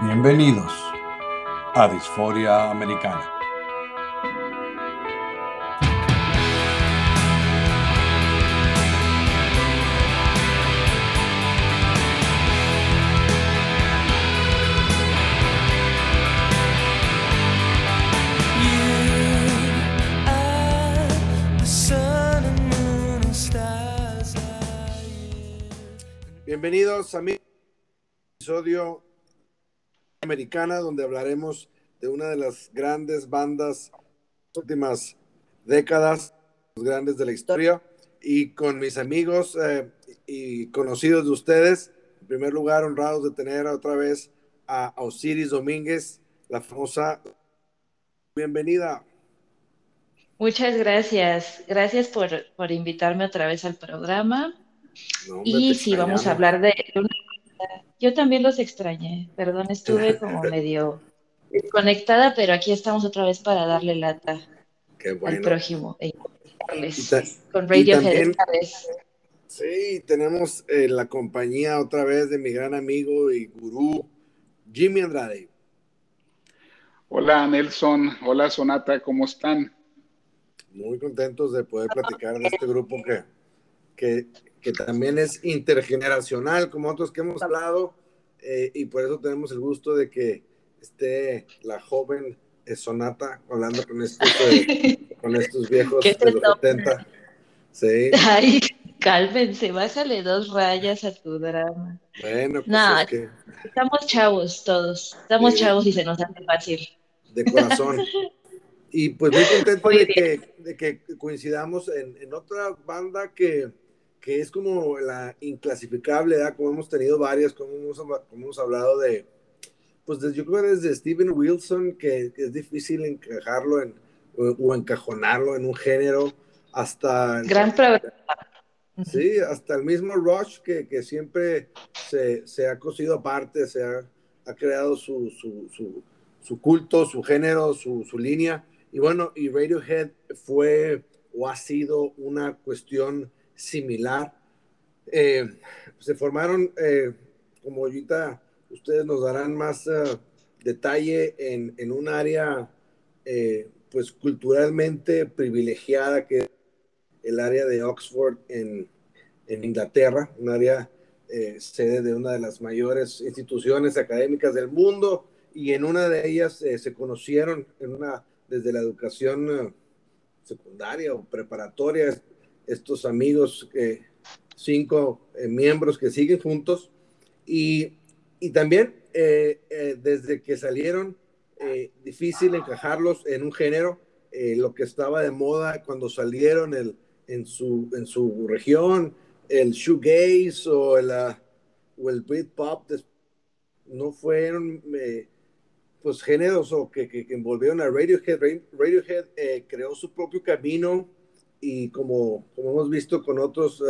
Bienvenidos a Disforia Americana. Bienvenidos a mi episodio americana donde hablaremos de una de las grandes bandas de las últimas décadas, los grandes de la historia, y con mis amigos eh, y conocidos de ustedes. En primer lugar, honrados de tener otra vez a Osiris Domínguez, la famosa. Bienvenida. Muchas gracias. Gracias por, por invitarme otra vez al programa. No, Y sí, vamos a hablar de una... Yo también los extrañé, perdón, estuve como medio desconectada, pero aquí estamos otra vez para darle lata Qué al prójimo e con Radiohead esta vez. Sí, tenemos eh, la compañía otra vez de mi gran amigo y gurú, Jimmy Andrade. Hola Nelson, hola Sonata, ¿cómo están? Muy contentos de poder platicar de este grupo que, que, que también es intergeneracional, como otros que hemos hablado, eh, y por eso tenemos el gusto de que esté la joven Sonata hablando con estos, eh, con estos viejos ¿Qué de los te 70. Sí, Ay, cálmense, bájale dos rayas a tu drama. bueno, pues No. es que Estamos chavos todos, estamos Sí. chavos y se nos hace fácil. de corazón. Y pues muy contento Muy de que, de que coincidamos en, en otra banda que, que es como la inclasificable, ¿verdad? Como hemos tenido varias, como hemos, como hemos hablado de, pues desde- yo creo que desde Steven Wilson, que, que es difícil encajarlo en, o, o encajonarlo en un género, hasta, Gran programa. sí, hasta el mismo Rush, que, que siempre se, se ha cosido aparte, se ha, ha creado su, su, su, su culto, su género, su, su línea. Y bueno, y Radiohead fue o ha sido una cuestión similar. Eh, se formaron, eh, como ahorita ustedes nos darán más eh, detalle, en, en un área pues culturalmente privilegiada que es el área de Oxford en, en Inglaterra, un área sede de una de las mayores instituciones académicas del mundo y en una de ellas se conocieron en una desde la educación secundaria o preparatoria estos amigos eh, cinco eh, miembros que siguen juntos y, y también eh, desde que salieron difícil encajarlos en un género lo que estaba de moda cuando salieron el, en, su, en su región el shoegaze o el, o el Britpop no fueron pues géneros que, que, envolvieron a Radiohead. Ra- Radiohead creó su propio camino y como, como hemos visto con otros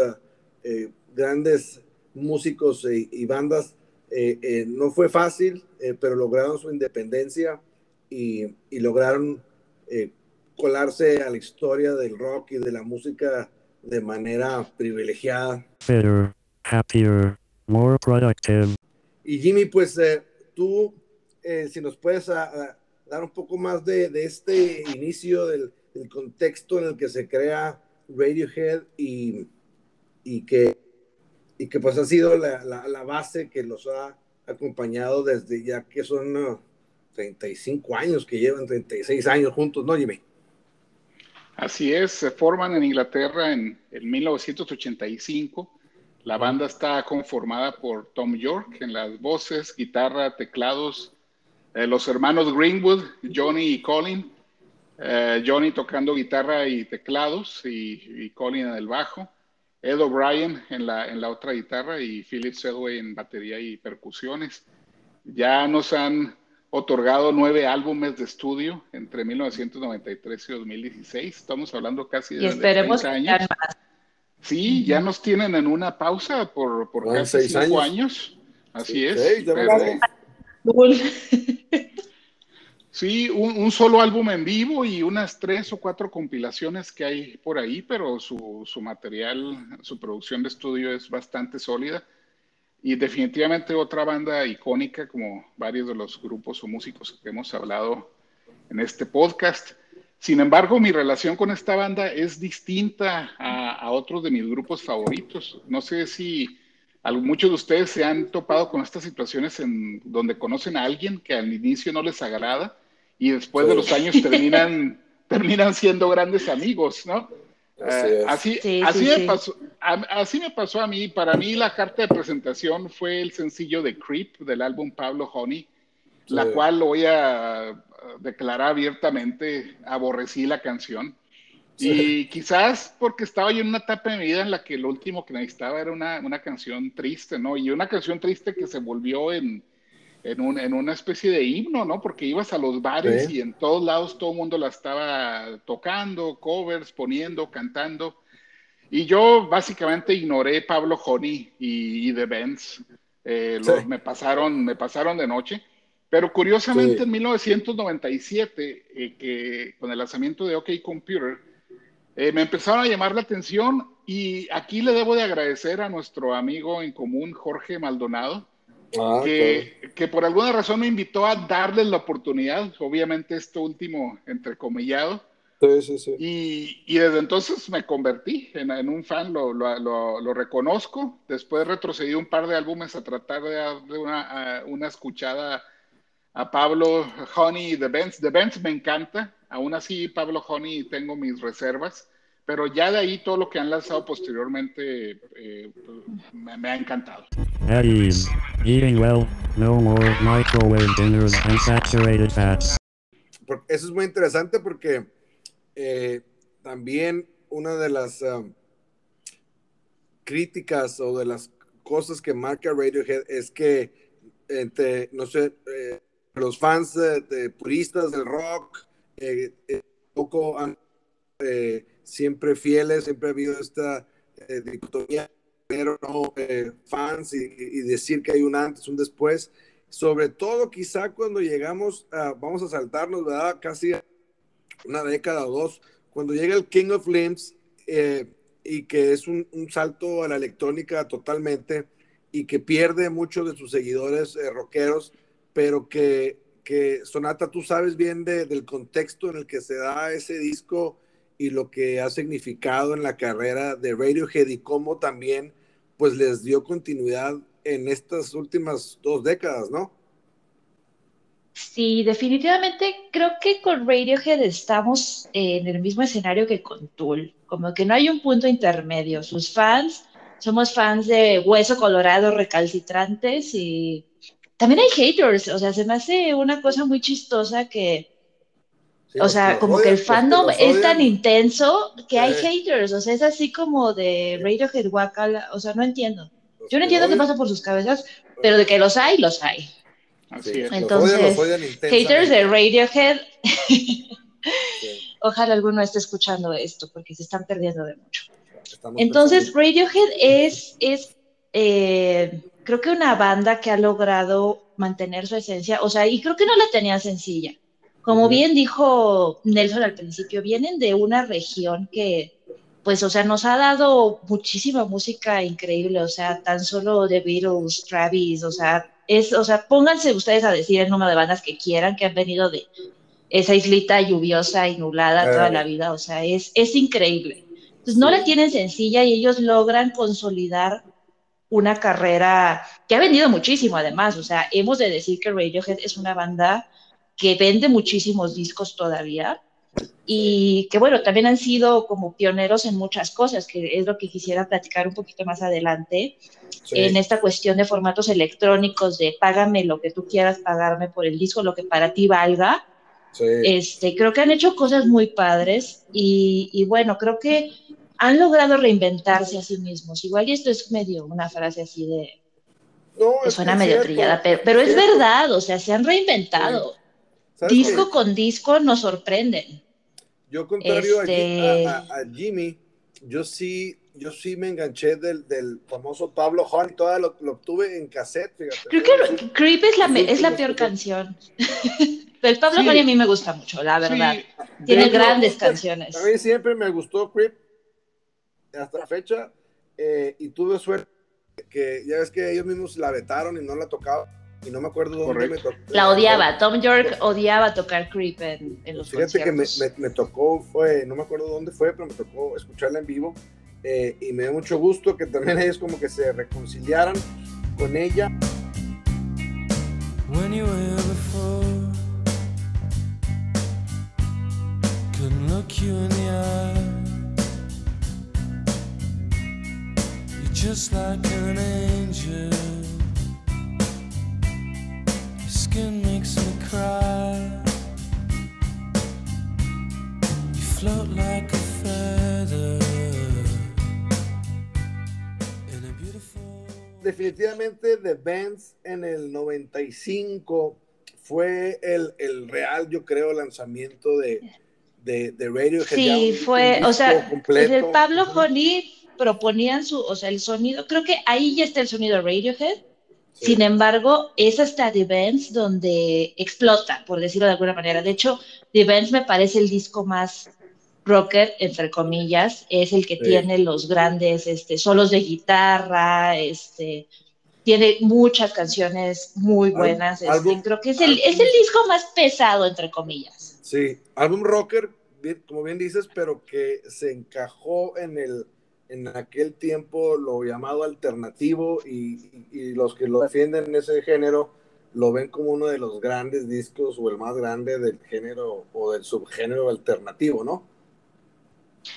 eh, grandes músicos y, y bandas, eh, no fue fácil, pero lograron su independencia y, y lograron eh, colarse a la historia del rock y de la música de manera privilegiada. better, happier, more productive. Y Jimmy, pues eh, tú, eh, si nos puedes ah, ah, dar un poco más de, de este inicio del, del contexto en el que se crea Radiohead y, y, que, y que pues ha sido la, la- la base que los ha acompañado desde ya que son ah, 35 años, que llevan 36 años juntos, ¿no, Jimmy? Así es, se forman en Inglaterra en, en 1985. La banda está conformada por Tom York en las voces, guitarra, teclados, eh, los hermanos Greenwood, Johnny y Colin, eh, Johnny tocando guitarra y teclados y, y Colin en el bajo, Ed O'Brien en la, en la otra guitarra y Philip Sedway en batería y percusiones. Ya nos han otorgado nueve álbumes de estudio entre 1993 y 2016. Estamos hablando casi de, Y esperemos de que 30 sean años. más. Sí, ya nos tienen en una pausa por, por casi seis cinco años. años. Así Sí, es. seis, pero-. Sí, un, un solo álbum en vivo y unas tres o cuatro compilaciones que hay por ahí, pero su, su material, su producción de estudio es bastante sólida. y definitivamente otra banda icónica como varios de los grupos o músicos que hemos hablado en este podcast. Sin embargo, mi relación con esta banda es distinta a, a otros de mis grupos favoritos. No sé si muchos de ustedes se han topado con estas situaciones en donde conocen a alguien que al inicio no les agrada y después de los años terminan, terminan siendo grandes amigos, ¿no? Así, eh, así, me pasó, así me pasó a mí. Para mí la carta de presentación fue el sencillo de Creep del álbum Pablo Honey, la cual lo voy a declarar abiertamente, aborrecí la canción. Y quizás porque estaba yo en una etapa de mi vida en la que lo último que necesitaba era una, una canción triste, ¿no? Y una canción triste que se volvió en, en, un, en, una especie de himno, ¿no? Porque ibas a los bares y en todos lados todo el mundo la estaba tocando, covers, poniendo, cantando. Y yo básicamente ignoré Pablo Honey y, The Benz. Eh, me, pasaron, me pasaron de noche. Pero curiosamente en 1997, eh, que con el lanzamiento de OK Computer, eh, me empezaron a llamar la atención y aquí le debo de agradecer a nuestro amigo en común, Jorge Maldonado, Ah, que, que, por alguna razón me invitó a darles la oportunidad, obviamente esto último entrecomillado. Sí, sí, sí. Y, y desde entonces me convertí en, en un fan, lo, lo, lo, reconozco. Después retrocedí un par de álbumes a tratar de darle una, una escuchada a Pablo Honey y The Benz. The Benz me encanta, aún así Pablo Honey tengo mis reservas pero ya de ahí todo lo que han lanzado posteriormente eh, me, me, ha encantado. At ease. Eating well, no more microwave dinners and saturated fats. Eso es muy interesante porque eh, también una de las um, críticas o de las cosas que marca Radiohead es que entre, no sé, eh, los fans de, de, puristas del rock, eh, eh poco han eh, siempre fieles, siempre ha habido esta eh, dicotomía, pero no eh, fans y, decir que hay un antes, un después. Sobre todo quizá cuando llegamos, a, vamos a saltarnos, ¿verdad? Casi una década o dos, cuando llega el King of Limbs eh, y que es un, un, salto a la electrónica totalmente y que pierde muchos de sus seguidores eh, rockeros, pero que, que Sonata, tú sabes bien de, del contexto en el que se da ese disco y lo que ha significado en la carrera de Radiohead y cómo también pues les dio continuidad en estas últimas dos décadas, ¿no? Sí, definitivamente creo que con Radiohead estamos en el mismo escenario que con Tool, como que no hay un punto intermedio. Sus fans, somos fans de Hueso Colorado recalcitrantes y también hay haters, o sea, se me hace una cosa muy chistosa que o sea, como que el fandom es tan intenso que hay haters, o sea, es así como de Radiohead Wakala, o sea, no entiendo. Yo no entiendo qué pasa por sus cabezas, pero de que los hay, los hay. Así es. Entonces, haters de Radiohead, ojalá alguno esté escuchando esto, porque se están perdiendo de mucho. Entonces, Radiohead es, es eh, creo que una banda que ha logrado mantener su esencia, o sea, y creo que no la tenía sencilla como bien dijo Nelson al principio, vienen de una región que, pues, o sea, nos ha dado muchísima música increíble, o sea, tan solo The Beatles, Travis, o sea, es, o sea, pónganse ustedes a decir el número de bandas que quieran que han venido de esa islita lluviosa y nublada toda la vida, o sea, es, es increíble. Entonces, no la tienen sencilla y ellos logran consolidar una carrera que ha vendido muchísimo, además, o sea, hemos de decir que Radiohead es una banda que vende muchísimos discos todavía y que bueno, también han sido como pioneros en muchas cosas, que es lo que quisiera platicar un poquito más adelante, en esta cuestión de formatos electrónicos, de págame lo que tú quieras pagarme por el disco, lo que para ti valga. Este, creo que han hecho cosas muy padres y, y, bueno, creo que han logrado reinventarse a sí mismos. Igual y esto es medio una frase así de... No, que suena medio trillada, pero, pero es, verdad, o sea, se han reinventado disco con disco nos sorprenden. Yo contrario este... a, a, Jimmy, yo sí, yo sí me enganché del, del famoso Pablo Juan, toda lo, lo tuve en cassette, fíjate. Creo que Creep es la, es la peor canción. El Pablo sí. a mí me gusta mucho, la verdad. Sí. Tiene grandes canciones. A mí siempre me gustó Creep hasta la fecha eh, y tuve suerte que ya ves que ellos mismos la vetaron y no la tocaban y no me acuerdo dónde me tocó. La odiaba, Tom York odiaba tocar Creep en, en los Fíjate que me, me, tocó, fue, no me acuerdo dónde fue, pero me tocó escucharla en vivo eh, y me dio mucho gusto que también ellos como que se reconciliaran con ella. When you were before, couldn't look you in the eye. You're just like an angel. Skin makes me cry. You float like a feather. definitivamente The Bands en el 95 fue el, el real, yo creo, lanzamiento de, de, de Radiohead. Sí, fue, o sea, el Pablo Johnny proponían su, o sea, el sonido, creo que ahí ya está el sonido de Sin embargo, es hasta The Bands donde explota, por decirlo de alguna manera. De hecho, The Bands me parece el disco más rocker, entre comillas, es el que tiene los grandes este, solos de guitarra, este, tiene muchas canciones muy buenas. Este, creo que es el, es el disco más pesado, entre comillas. Sí, álbum rocker, como bien dices, pero que se encajó en el en aquel tiempo lo llamado alternativo y, los que lo defienden en ese género lo ven como uno de los grandes discos o el más grande del género o del subgénero alternativo, ¿no?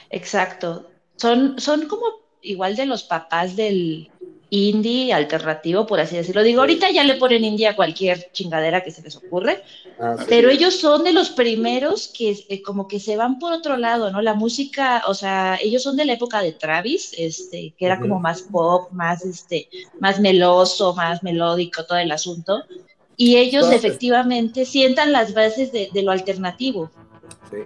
Exacto. Son, son como igual de los papás del indie alternativo, por así decirlo. Digo, ahorita ya le ponen indie a cualquier chingadera que se les ocurre, ah, pero ellos son de los primeros que eh, como que se van por otro lado, ¿no? La música, o sea, ellos son de la época de Travis, este, que era como más pop, más, este, más meloso, más melódico, todo el asunto. Y ellos efectivamente sientan las bases de, de lo alternativo. Sí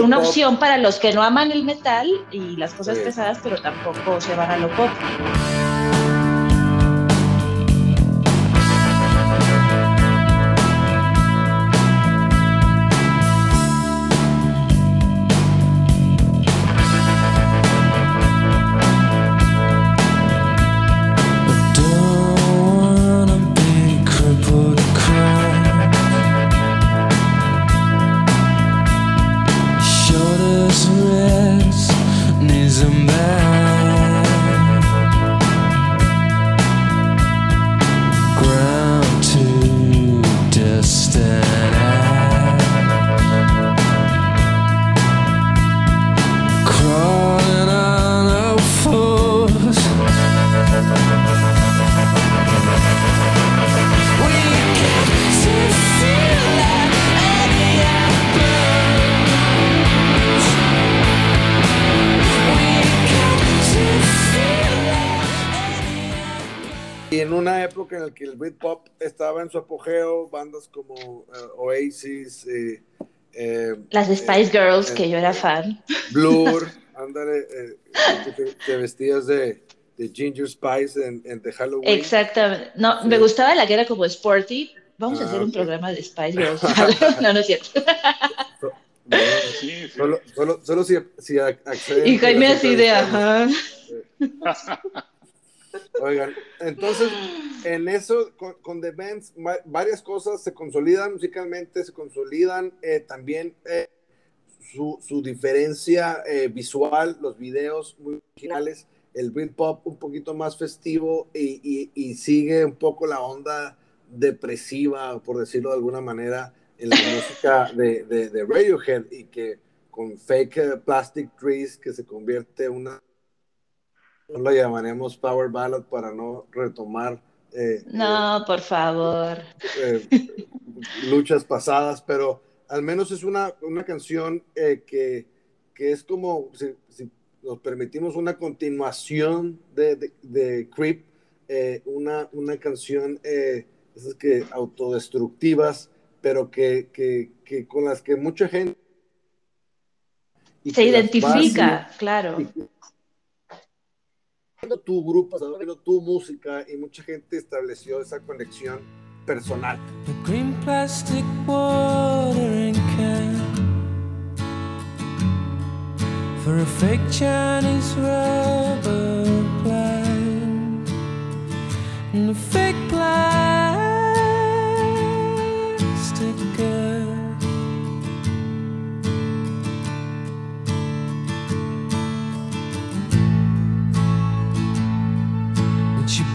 una opción para los que no aman el metal y las cosas pesadas, pero tampoco se van a lo pop. En su apogeo, bandas como eh, Oasis, eh, eh, las Spice Girls, que yo era fan. Blur, ándale, te, vestías de, de, Ginger Spice en, en The Halloween. Exactamente. No, me gustaba la que era como sporty. Vamos a hacer un ah, programa de Spice Girls. no, no es cierto. Solo, solo, solo, si, si acceden. Y Jaime así de, ajá. Oigan, entonces, en eso, con, The Bands, varias cosas se consolidan musicalmente, se consolidan eh, también eh, su, su, diferencia eh, visual, los videos muy originales, el Britpop un poquito más festivo y, y, sigue un poco la onda depresiva, por decirlo de alguna manera, en la música de, de, de Radiohead y que con Fake Plastic Trees, que se convierte en una no lo llamaremos Power Ballad para no retomar. Eh, no, eh, por favor. Eh, luchas pasadas, pero al menos es una, una canción que, que, es como, si, nos permitimos una continuación de, de, de Creep, una, una canción esas que autodestructivas, pero que, que, que, con las que mucha gente se identifica, claro tu grupo, estás tu música y mucha gente estableció esa conexión personal. The green plastic can for a.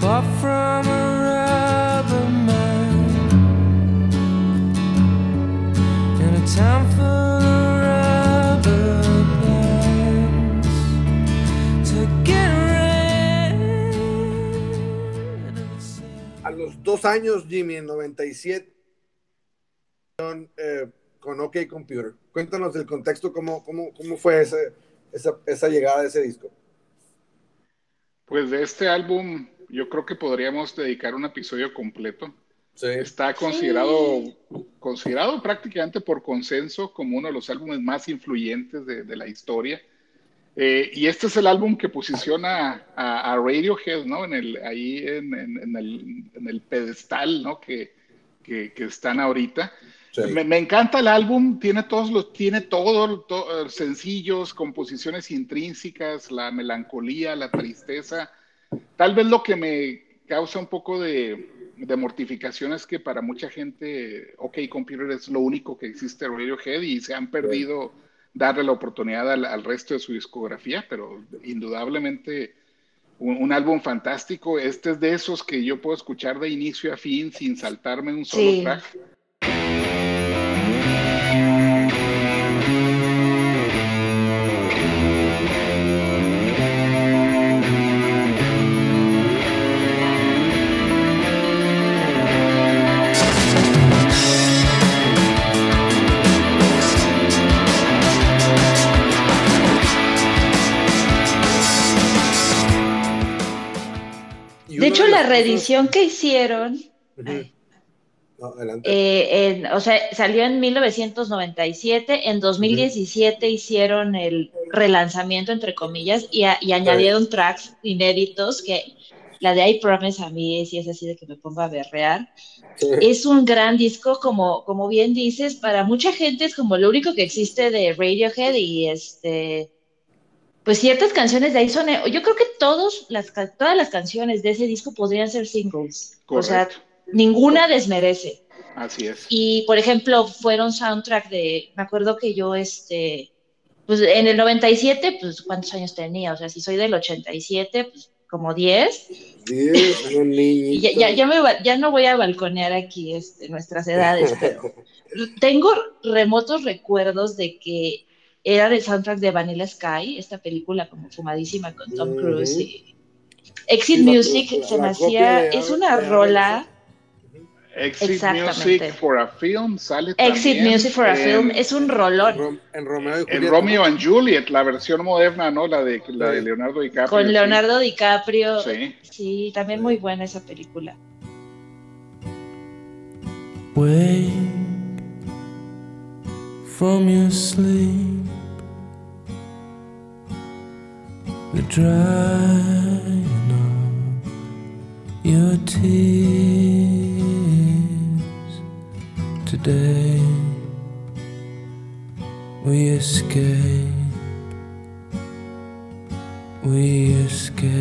far from a rubber man in a town full of rubber bands to get rid of the sand. A los dos años, Jimmy, en 97, eh, con OK Computer. Cuéntanos del contexto, cómo, cómo, cómo fue ese, esa, esa llegada de ese disco. Pues de este álbum, yo creo que podríamos dedicar un episodio completo. Sí. Está considerado, considerado prácticamente por consenso como uno de los álbumes más influyentes de, de la historia. Eh, y este es el álbum que posiciona a, a Radiohead, ¿no? En el, ahí en, en, en, el, en el pedestal, ¿no? Que, que, que están ahorita. Sí. Me, me, encanta el álbum, tiene todos los, tiene todos to, sencillos, composiciones intrínsecas, la melancolía, la tristeza. Tal vez lo que me causa un poco de, de mortificación es que para mucha gente OK Computer es lo único que existe Radiohead y se han perdido sí. darle la oportunidad al, al, resto de su discografía, pero indudablemente un, un, álbum fantástico. Este es de esos que yo puedo escuchar de inicio a fin sin saltarme un solo sí. track. De hecho, la reedición que hicieron, uh -huh. no, eh, en, o sea, salió en 1997, en 2017 uh -huh. hicieron el relanzamiento, entre comillas, y, a, y añadieron tracks inéditos que la de I Promise a mí sí es así de que me pongo a berrear. Sí. Es un gran disco, como, como bien dices, para mucha gente es como lo único que existe de Radiohead y este pues ciertas canciones de ahí son, yo creo que todos las, todas las canciones de ese disco podrían ser singles. Correcto. O sea, ninguna desmerece. Así es. Y, por ejemplo, fueron soundtrack de, me acuerdo que yo, este, pues en el 97, pues, ¿cuántos años tenía? O sea, si soy del 87, pues como 10. 10, y ya, ya, ya, me, ya, no voy a balconear aquí este, nuestras edades, pero tengo remotos recuerdos de que era del soundtrack de Vanilla Sky, esta película como fumadísima con Tom Cruise. Y Exit sí, Music la, se me hacía, es una rola. Exit Music for a Film sale Exit también Music for a en, Film es un rolón. En Romeo, y en Romeo and Juliet, la versión moderna, ¿no? La de, la de Leonardo DiCaprio. Con Leonardo sí. DiCaprio. Sí. sí, también muy buena esa película. Wake from your sleep. The drying of your tears today. We escape we escape.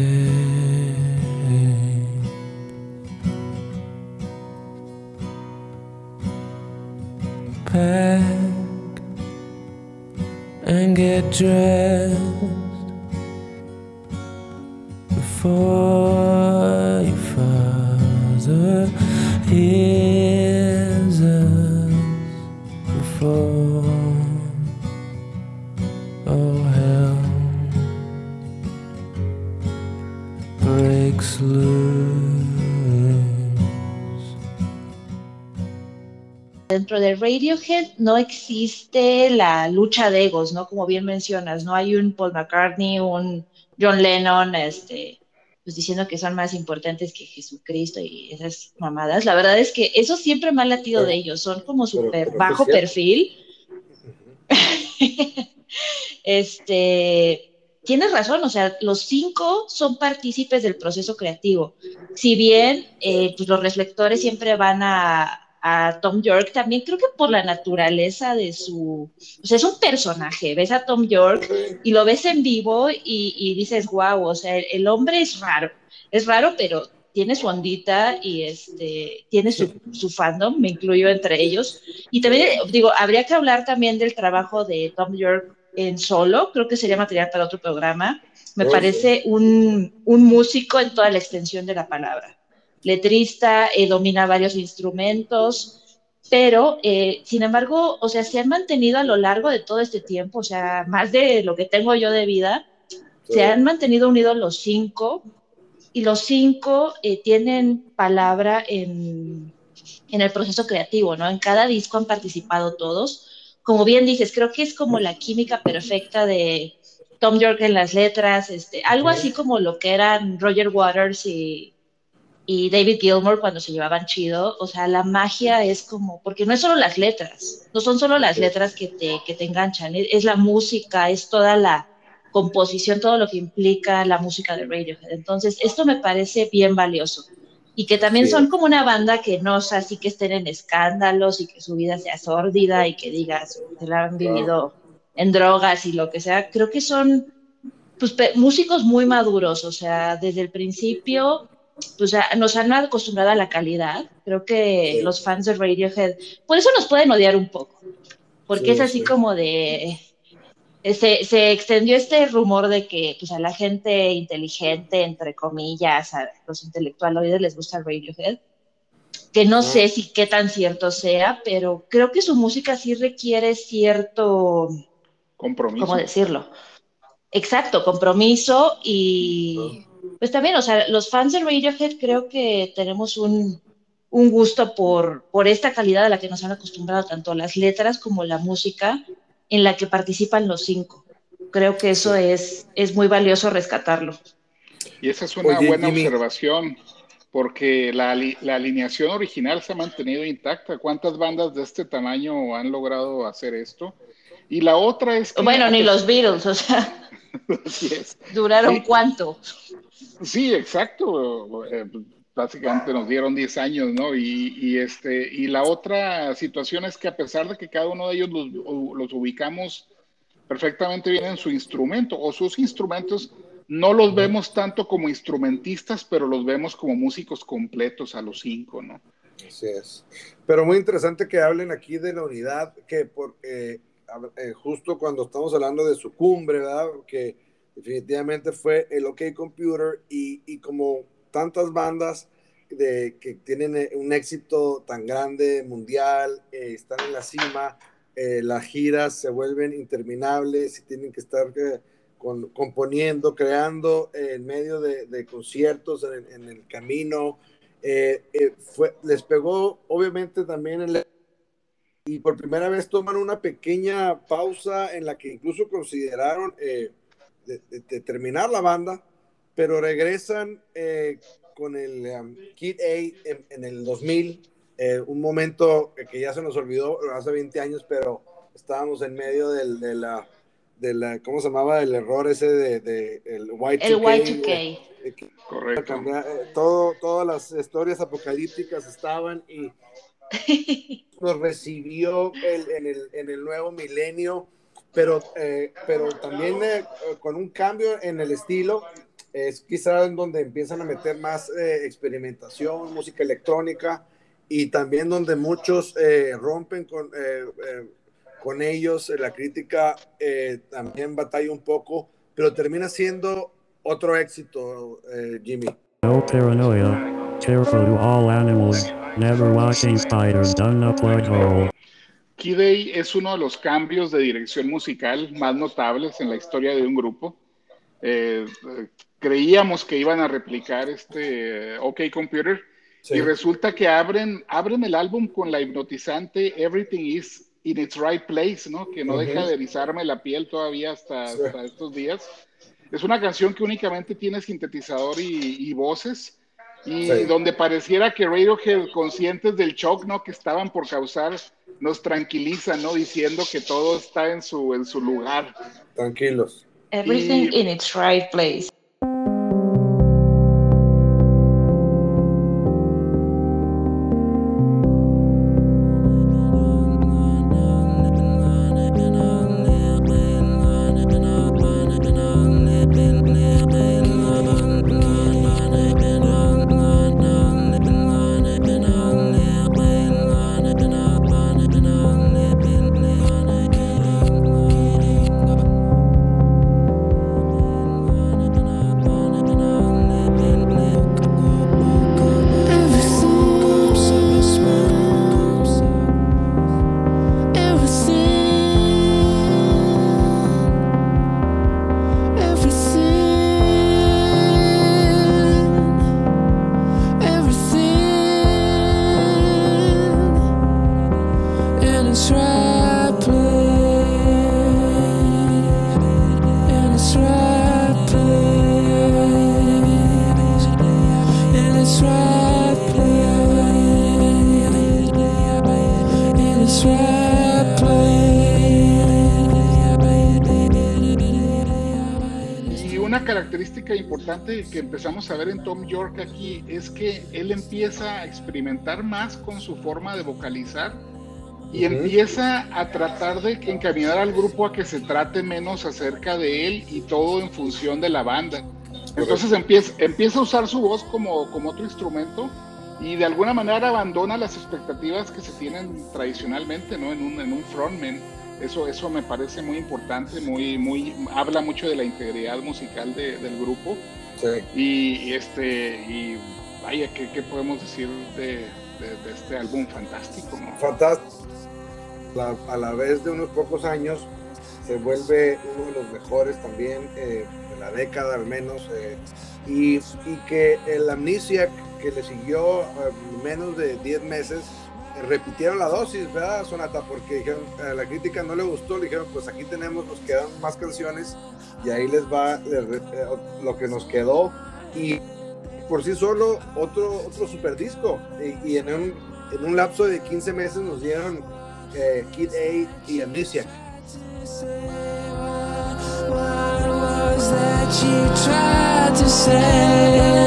Pack and get dressed before your father hears us before all hell breaks loose. Dentro de Radiohead no existe la lucha de egos, ¿no? Como bien mencionas, no hay un Paul McCartney, un John Lennon, este, pues diciendo que son más importantes que Jesucristo y esas mamadas. La verdad es que eso siempre me ha latido pero, de ellos, son como súper bajo perfil. Uh -huh. este, tienes razón, o sea, los cinco son partícipes del proceso creativo. Si bien eh, pues los reflectores siempre van a, a Tom York, también creo que por la naturaleza de su, o sea, es un personaje, ves a Tom York y lo ves en vivo y, y dices, wow, o sea, el, el, hombre es raro, es raro, pero tiene su ondita y este, tiene su, su, fandom, me incluyo entre ellos. Y también, digo, habría que hablar también del trabajo de Tom York en solo, creo que sería material para otro programa. Me parece un, un, músico en toda la extensión de la palabra. Letrista, eh, domina varios instrumentos, pero eh, sin embargo, o sea, se han mantenido a lo largo de todo este tiempo, o sea, más de lo que tengo yo de vida, se han mantenido unidos los cinco y los cinco eh, tienen palabra en, en el proceso creativo, ¿no? En cada disco han participado todos. Como bien dices, creo que es como la química perfecta de Tom York en las letras, este, algo así como lo que eran Roger Waters y, y David Gilmour cuando se llevaban chido. O sea, la magia es como, porque no es solo las letras, no son solo las letras que te, que te enganchan, es la música, es toda la composición, todo lo que implica la música de Radiohead. Entonces, esto me parece bien valioso y que también son como una banda que no es así que estén en escándalos y que su vida sea sórdida y que digas que la han vivido en drogas y lo que sea. Creo que son pues, músicos muy maduros, o sea, desde el principio pues, nos han acostumbrado a la calidad. Creo que los fans de Radiohead, por eso nos pueden odiar un poco, porque es así como de se, extendió este rumor de que pues, a la gente inteligente, entre comillas, a los intelectualoides les gusta el Radiohead, que no sé si qué tan cierto sea, pero creo que su música sí requiere cierto... Compromiso. ¿Cómo decirlo? Exacto, compromiso y pues también, o sea, los fans de Radiohead creo que tenemos un, un gusto por, por esta calidad a la que nos han acostumbrado tanto las letras como la música en la que participan los cinco. Creo que eso es, es muy valioso rescatarlo. Y esa es una buena observación, porque la, la, alineación original se ha mantenido intacta. ¿Cuántas bandas de este tamaño han logrado hacer esto? Y la otra es que... Bueno, ni los Beatles, o sea... ¿Duraron cuánto? Sí, exacto. Eh, básicamente nos dieron 10 años, ¿no? Y, este, y la otra situación es que a pesar de que cada uno de ellos los, los, ubicamos perfectamente bien en su instrumento o sus instrumentos, no los vemos tanto como instrumentistas, pero los vemos como músicos completos a los cinco, ¿no? Así es. Pero muy interesante que hablen aquí de la unidad, que porque eh, justo cuando estamos hablando de su cumbre, ¿verdad? Que definitivamente fue el OK Computer y, como tantas bandas que tienen eh, un éxito tan grande mundial, eh, están en la cima, las giras se vuelven interminables y tienen que estar componiendo, creando en medio de, conciertos en, el camino. les pegó obviamente también el y por primera vez toman una pequeña pausa en la que incluso consideraron de, terminar la banda pero regresan eh, con el um, Kid A en, el 2000, eh, un momento que ya se nos olvidó hace 20 años, pero estábamos en medio del, de, la, de la, ¿cómo se llamaba? El error ese de, de el Y2K. El Y2K. Correcto. Eh, todo, todas las historias apocalípticas estaban y nos recibió en, el, en el nuevo milenio, pero, pero también con un cambio en el estilo es quizá en donde empiezan a meter más eh, experimentación, música electrónica y también donde muchos eh, rompen con, eh, con ellos. La crítica también batalla un poco, pero termina siendo otro éxito, Jimmy. No paranoia, careful to all animals, never watching spiders down a plug hole. Key Day es uno de los cambios de dirección musical más notables en la historia de un grupo. Eh, creíamos que iban a replicar este OK Computer y resulta que abren, abren el álbum con la hipnotizante Everything is in its right place, ¿no? Que no deja de erizarme la piel todavía hasta, estos días. Es una canción que únicamente tiene sintetizador y, voces y donde pareciera que Radiohead, conscientes del shock, ¿no? Que estaban por causar, nos tranquilizan, ¿no? Diciendo que todo está en su, en su lugar. Tranquilos. Everything in its right place. Que empezamos a ver en Tom York aquí es que él empieza a experimentar más con su forma de vocalizar y empieza a tratar de encaminar al grupo a que se trate menos acerca de él y todo en función de la banda. Entonces empieza, empieza a usar su voz como, como otro instrumento y de alguna manera abandona las expectativas que se tienen tradicionalmente ¿no? en, un, en un frontman. Eso, eso me parece muy importante, muy, muy, habla mucho de la integridad musical de, del grupo. Y, este, y vaya, ¿qué, qué podemos decir de, de, este álbum fantástico? ¿no? Fantástico. a la vez de unos pocos años se vuelve uno de los mejores también eh, de la década al menos. Eh, y, y, que el Amnesiac que le siguió eh, menos de 10 meses, repitieron la dosis, ¿verdad, Sonata? Porque dijeron, a la crítica no le gustó, le dijeron, pues aquí tenemos, nos quedan más canciones y ahí les va eh, lo que nos quedó. Y por sí solo, otro, otro super disco. Y, en, un, en un lapso de 15 meses nos dieron Kid A y Amnesia. What was that you tried to say?